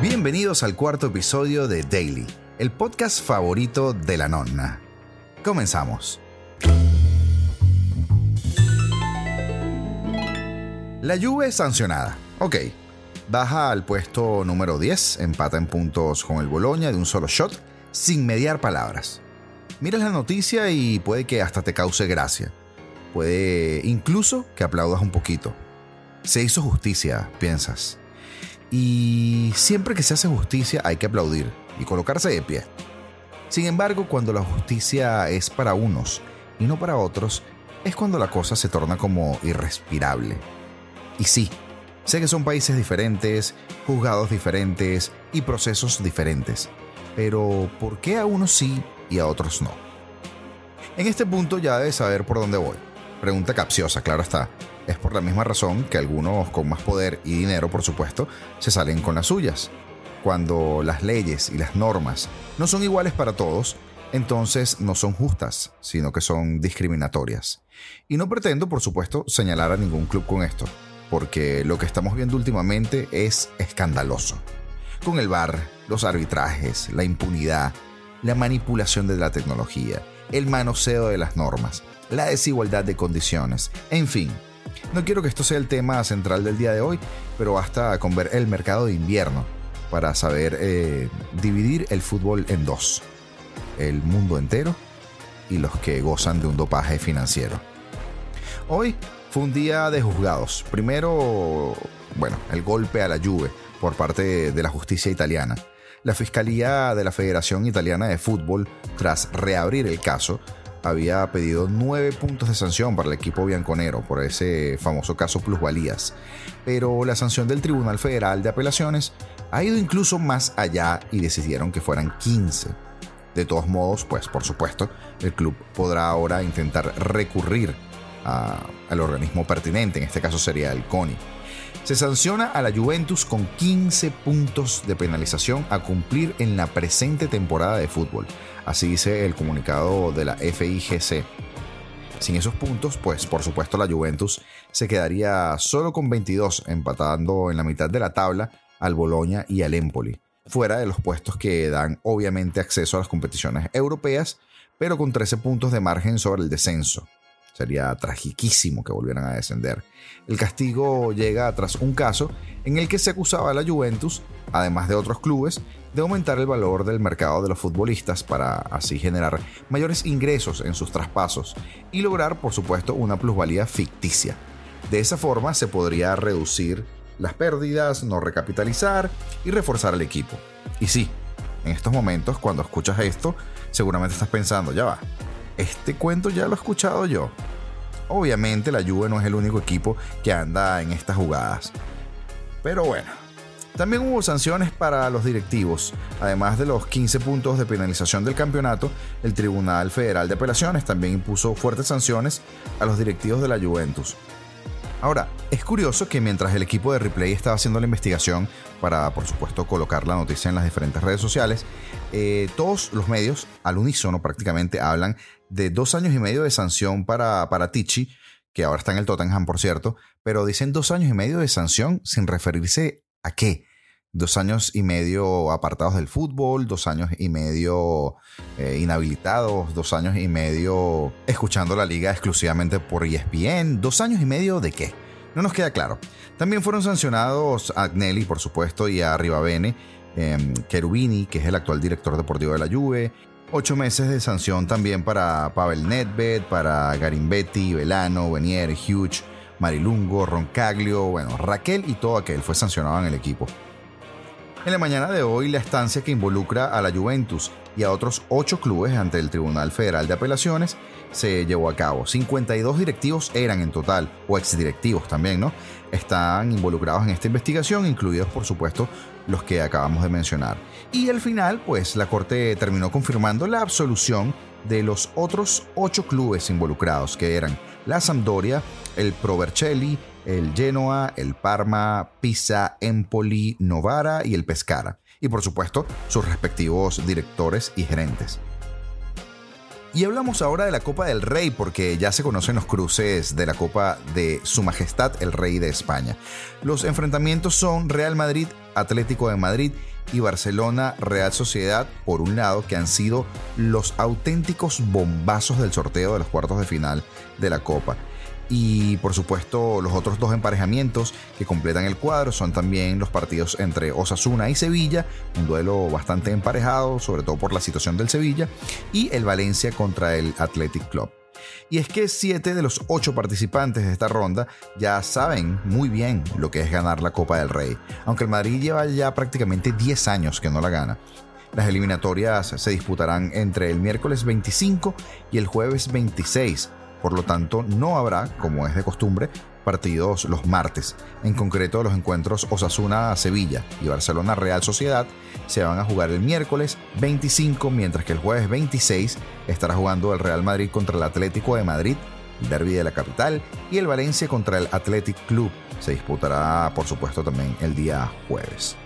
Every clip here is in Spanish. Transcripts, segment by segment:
Bienvenidos al cuarto episodio de Daily, el podcast favorito de la nonna. Comenzamos. La Juve sancionada. Ok. Baja al puesto número 10, empata en puntos con el Boloña de un solo shot, sin mediar palabras. Miras la noticia y puede que hasta te cause gracia. Puede incluso que aplaudas un poquito. Se hizo justicia, piensas. Y siempre que se hace justicia hay que aplaudir y colocarse de pie. Sin embargo, cuando la justicia es para unos y no para otros, es cuando la cosa se torna como irrespirable. Y sí, sé que son países diferentes, juzgados diferentes y procesos diferentes. Pero ¿por qué a unos sí y a otros no? En este punto ya debes saber por dónde voy. Pregunta capciosa, claro está. Es por la misma razón que algunos con más poder y dinero, por supuesto, se salen con las suyas. Cuando las leyes y las normas no son iguales para todos, entonces no son justas, sino que son discriminatorias. Y no pretendo, por supuesto, señalar a ningún club con esto, porque lo que estamos viendo últimamente es escandaloso. Con el VAR, los arbitrajes, la impunidad, la manipulación de la tecnología, el manoseo de las normas, la desigualdad de condiciones, en fin. No quiero que esto sea el tema central del día de hoy, pero basta con ver el mercado de invierno para saber eh, dividir el fútbol en dos. El mundo entero y los que gozan de un dopaje financiero. Hoy fue un día de juzgados. Primero, bueno, el golpe a la Juve por parte de la justicia italiana. La Fiscalía de la Federación Italiana de Fútbol, tras reabrir el caso, había pedido nueve puntos de sanción para el equipo bianconero por ese famoso caso plusvalías. Pero la sanción del Tribunal Federal de Apelaciones ha ido incluso más allá y decidieron que fueran 15. De todos modos, pues por supuesto, el club podrá ahora intentar recurrir al organismo pertinente, en este caso sería el CONI. Se sanciona a la Juventus con 15 puntos de penalización a cumplir en la presente temporada de fútbol. Así dice el comunicado de la FIGC. Sin esos puntos, pues por supuesto la Juventus se quedaría solo con 22, empatando en la mitad de la tabla al Boloña y al Empoli, fuera de los puestos que dan obviamente acceso a las competiciones europeas, pero con 13 puntos de margen sobre el descenso. Sería tragiquísimo que volvieran a descender. El castigo llega tras un caso en el que se acusaba a la Juventus, además de otros clubes, de aumentar el valor del mercado de los futbolistas para así generar mayores ingresos en sus traspasos y lograr, por supuesto, una plusvalía ficticia. De esa forma se podría reducir las pérdidas, no recapitalizar y reforzar el equipo. Y sí, en estos momentos, cuando escuchas esto, seguramente estás pensando, ya va, este cuento ya lo he escuchado yo. Obviamente la Juve no es el único equipo que anda en estas jugadas. Pero bueno, también hubo sanciones para los directivos. Además de los 15 puntos de penalización del campeonato, el Tribunal Federal de Apelaciones también impuso fuertes sanciones a los directivos de la Juventus. Ahora, es curioso que mientras el equipo de Replay estaba haciendo la investigación para, por supuesto, colocar la noticia en las diferentes redes sociales, eh, todos los medios, al unísono prácticamente, hablan de dos años y medio de sanción para, para Tichi, que ahora está en el Tottenham, por cierto, pero dicen dos años y medio de sanción sin referirse a qué. Dos años y medio apartados del fútbol, dos años y medio eh, inhabilitados, dos años y medio escuchando la liga exclusivamente por ESPN, dos años y medio de qué. No nos queda claro. También fueron sancionados a Agnelli, por supuesto, y a Rivabene, eh, Cherubini, que es el actual director deportivo de la Juve, Ocho meses de sanción también para Pavel Nedved, para Garimbetti, Velano, Venier, Hughes, Marilungo, Roncaglio, bueno, Raquel y todo aquel fue sancionado en el equipo. En la mañana de hoy, la estancia que involucra a la Juventus y a otros ocho clubes ante el Tribunal Federal de Apelaciones se llevó a cabo. 52 directivos eran en total, o exdirectivos también, ¿no? Están involucrados en esta investigación, incluidos por supuesto los que acabamos de mencionar. Y al final, pues la Corte terminó confirmando la absolución de los otros ocho clubes involucrados, que eran la Sampdoria, el Provercelli, el Genoa, el Parma, Pisa, Empoli, Novara y el Pescara. Y por supuesto, sus respectivos directores y gerentes. Y hablamos ahora de la Copa del Rey porque ya se conocen los cruces de la Copa de Su Majestad el Rey de España. Los enfrentamientos son Real Madrid, Atlético de Madrid y Barcelona Real Sociedad por un lado que han sido los auténticos bombazos del sorteo de los cuartos de final de la Copa. Y por supuesto los otros dos emparejamientos que completan el cuadro son también los partidos entre Osasuna y Sevilla, un duelo bastante emparejado, sobre todo por la situación del Sevilla, y el Valencia contra el Athletic Club. Y es que siete de los ocho participantes de esta ronda ya saben muy bien lo que es ganar la Copa del Rey, aunque el Madrid lleva ya prácticamente 10 años que no la gana. Las eliminatorias se disputarán entre el miércoles 25 y el jueves 26 por lo tanto, no habrá, como es de costumbre, partidos los martes. En concreto, los encuentros Osasuna-Sevilla y Barcelona-Real Sociedad se van a jugar el miércoles 25, mientras que el jueves 26 estará jugando el Real Madrid contra el Atlético de Madrid, derby de la capital, y el Valencia contra el Athletic Club. Se disputará, por supuesto, también el día jueves.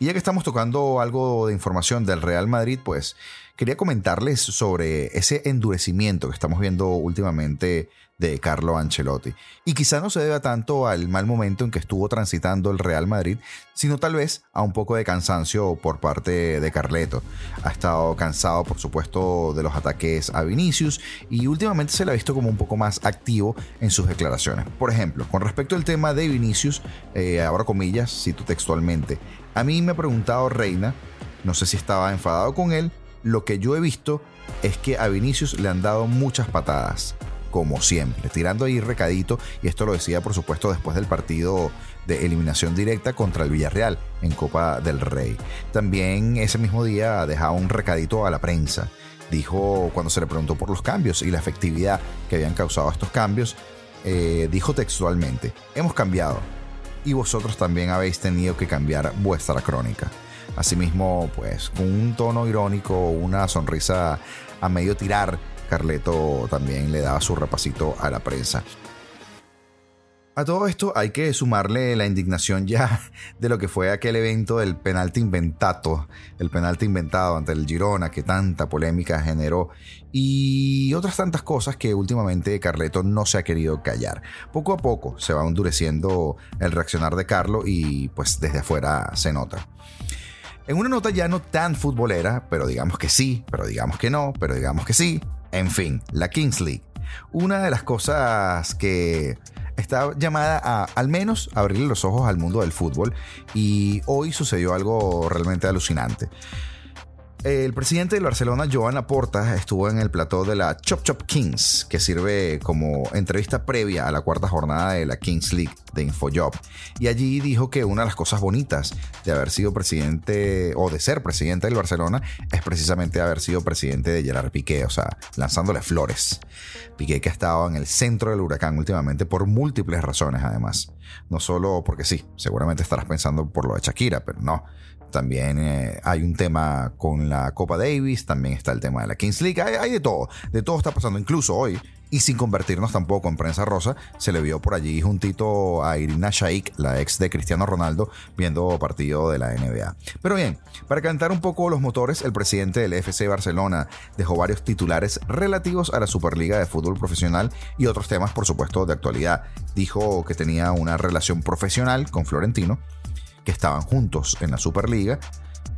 Y ya que estamos tocando algo de información del Real Madrid, pues quería comentarles sobre ese endurecimiento que estamos viendo últimamente de Carlo Ancelotti. Y quizá no se deba tanto al mal momento en que estuvo transitando el Real Madrid, sino tal vez a un poco de cansancio por parte de Carleto. Ha estado cansado, por supuesto, de los ataques a Vinicius y últimamente se le ha visto como un poco más activo en sus declaraciones. Por ejemplo, con respecto al tema de Vinicius, eh, ahora comillas, cito textualmente, a mí me ha preguntado Reina, no sé si estaba enfadado con él, lo que yo he visto es que a Vinicius le han dado muchas patadas, como siempre, tirando ahí recadito, y esto lo decía por supuesto después del partido de eliminación directa contra el Villarreal en Copa del Rey. También ese mismo día dejaba un recadito a la prensa. Dijo cuando se le preguntó por los cambios y la efectividad que habían causado estos cambios, eh, dijo textualmente, hemos cambiado, y vosotros también habéis tenido que cambiar vuestra crónica. Asimismo, pues con un tono irónico, una sonrisa a medio tirar, Carleto también le daba su repasito a la prensa. A todo esto hay que sumarle la indignación ya de lo que fue aquel evento del penalti inventado, el penalti inventado ante el Girona que tanta polémica generó y otras tantas cosas que últimamente Carleto no se ha querido callar. Poco a poco se va endureciendo el reaccionar de Carlo y pues desde afuera se nota. En una nota ya no tan futbolera, pero digamos que sí, pero digamos que no, pero digamos que sí, en fin, la Kings League. Una de las cosas que está llamada a al menos abrirle los ojos al mundo del fútbol y hoy sucedió algo realmente alucinante. El presidente del Barcelona, Joan Laporta, estuvo en el plató de la Chop Chop Kings, que sirve como entrevista previa a la cuarta jornada de la Kings League de Infojob. Y allí dijo que una de las cosas bonitas de haber sido presidente o de ser presidente del Barcelona es precisamente haber sido presidente de Gerard Piqué, o sea, lanzándole flores. Piqué que ha estado en el centro del huracán últimamente por múltiples razones, además. No solo porque sí, seguramente estarás pensando por lo de Shakira, pero no también eh, hay un tema con la Copa Davis, también está el tema de la Kings League, hay, de todo, de todo está pasando, incluso hoy, y sin convertirnos tampoco en prensa rosa, se le vio por allí juntito a Irina Shaik, la ex de Cristiano Ronaldo, viendo partido de la NBA. Pero bien, para calentar un poco los motores, el presidente del FC Barcelona dejó varios titulares relativos a la Superliga de Fútbol Profesional y otros temas, por supuesto, de actualidad. Dijo que tenía una relación profesional con Florentino que estaban juntos en la Superliga.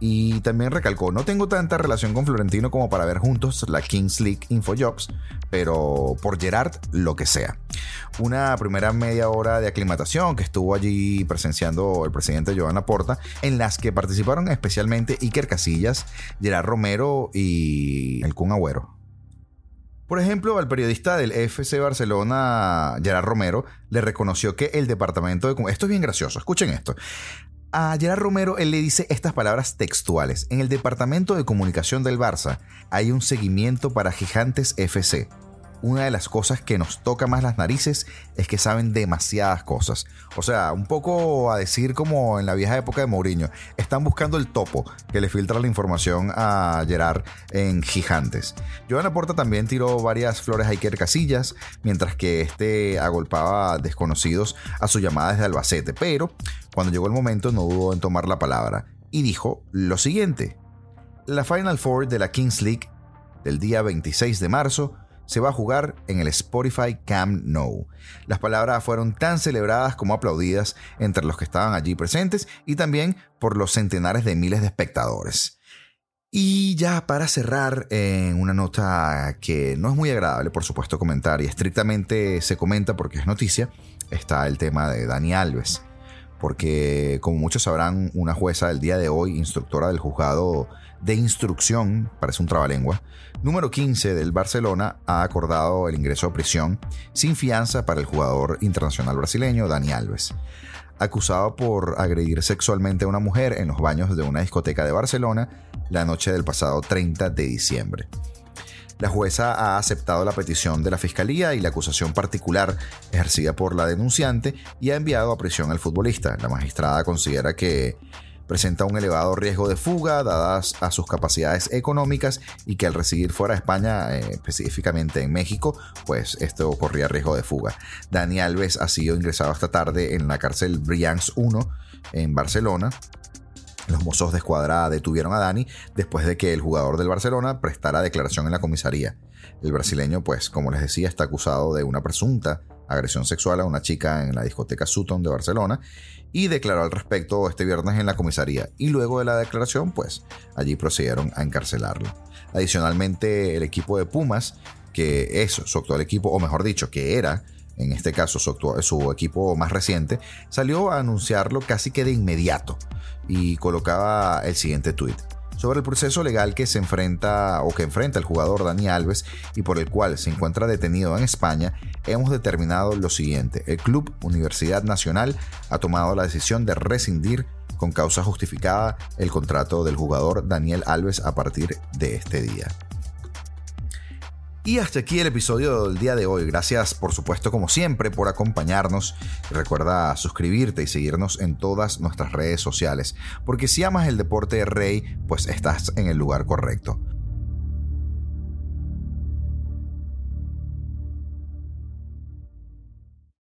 Y también recalcó, no tengo tanta relación con Florentino como para ver juntos la Kings League Infojobs, pero por Gerard lo que sea. Una primera media hora de aclimatación que estuvo allí presenciando el presidente Joan Porta, en las que participaron especialmente Iker Casillas, Gerard Romero y el Kun Agüero. Por ejemplo, al periodista del FC Barcelona, Gerard Romero, le reconoció que el departamento de... Esto es bien gracioso, escuchen esto. A Gerard Romero él le dice estas palabras textuales. En el departamento de comunicación del Barça hay un seguimiento para Gigantes FC una de las cosas que nos toca más las narices es que saben demasiadas cosas. O sea, un poco a decir como en la vieja época de Mourinho, están buscando el topo que le filtra la información a Gerard en Gigantes. Joan Laporta también tiró varias flores a Iker Casillas, mientras que este agolpaba desconocidos a su llamada desde Albacete, pero cuando llegó el momento no dudó en tomar la palabra y dijo lo siguiente. La Final Four de la Kings League del día 26 de marzo se va a jugar en el Spotify Camp Nou. Las palabras fueron tan celebradas como aplaudidas entre los que estaban allí presentes y también por los centenares de miles de espectadores. Y ya para cerrar, en una nota que no es muy agradable, por supuesto, comentar y estrictamente se comenta porque es noticia, está el tema de Dani Alves. Porque, como muchos sabrán, una jueza del día de hoy, instructora del juzgado de instrucción, parece un trabalengua, número 15 del Barcelona ha acordado el ingreso a prisión sin fianza para el jugador internacional brasileño Dani Alves. Acusado por agredir sexualmente a una mujer en los baños de una discoteca de Barcelona la noche del pasado 30 de diciembre. La jueza ha aceptado la petición de la fiscalía y la acusación particular ejercida por la denunciante y ha enviado a prisión al futbolista. La magistrada considera que presenta un elevado riesgo de fuga dadas a sus capacidades económicas y que al residir fuera de España, eh, específicamente en México, pues esto corría riesgo de fuga. Dani Alves ha sido ingresado esta tarde en la cárcel Brians 1 en Barcelona. Los mozos de escuadra detuvieron a Dani después de que el jugador del Barcelona prestara declaración en la comisaría. El brasileño, pues, como les decía, está acusado de una presunta agresión sexual a una chica en la discoteca Sutton de Barcelona y declaró al respecto este viernes en la comisaría y luego de la declaración pues allí procedieron a encarcelarlo. Adicionalmente el equipo de Pumas, que es su actual equipo, o mejor dicho, que era en este caso su, equipo más reciente, salió a anunciarlo casi que de inmediato y colocaba el siguiente tuit sobre el proceso legal que se enfrenta o que enfrenta el jugador Dani Alves y por el cual se encuentra detenido en España, hemos determinado lo siguiente. El Club Universidad Nacional ha tomado la decisión de rescindir con causa justificada el contrato del jugador Daniel Alves a partir de este día. Y hasta aquí el episodio del día de hoy. Gracias por supuesto como siempre por acompañarnos. Recuerda suscribirte y seguirnos en todas nuestras redes sociales. Porque si amas el deporte de rey, pues estás en el lugar correcto.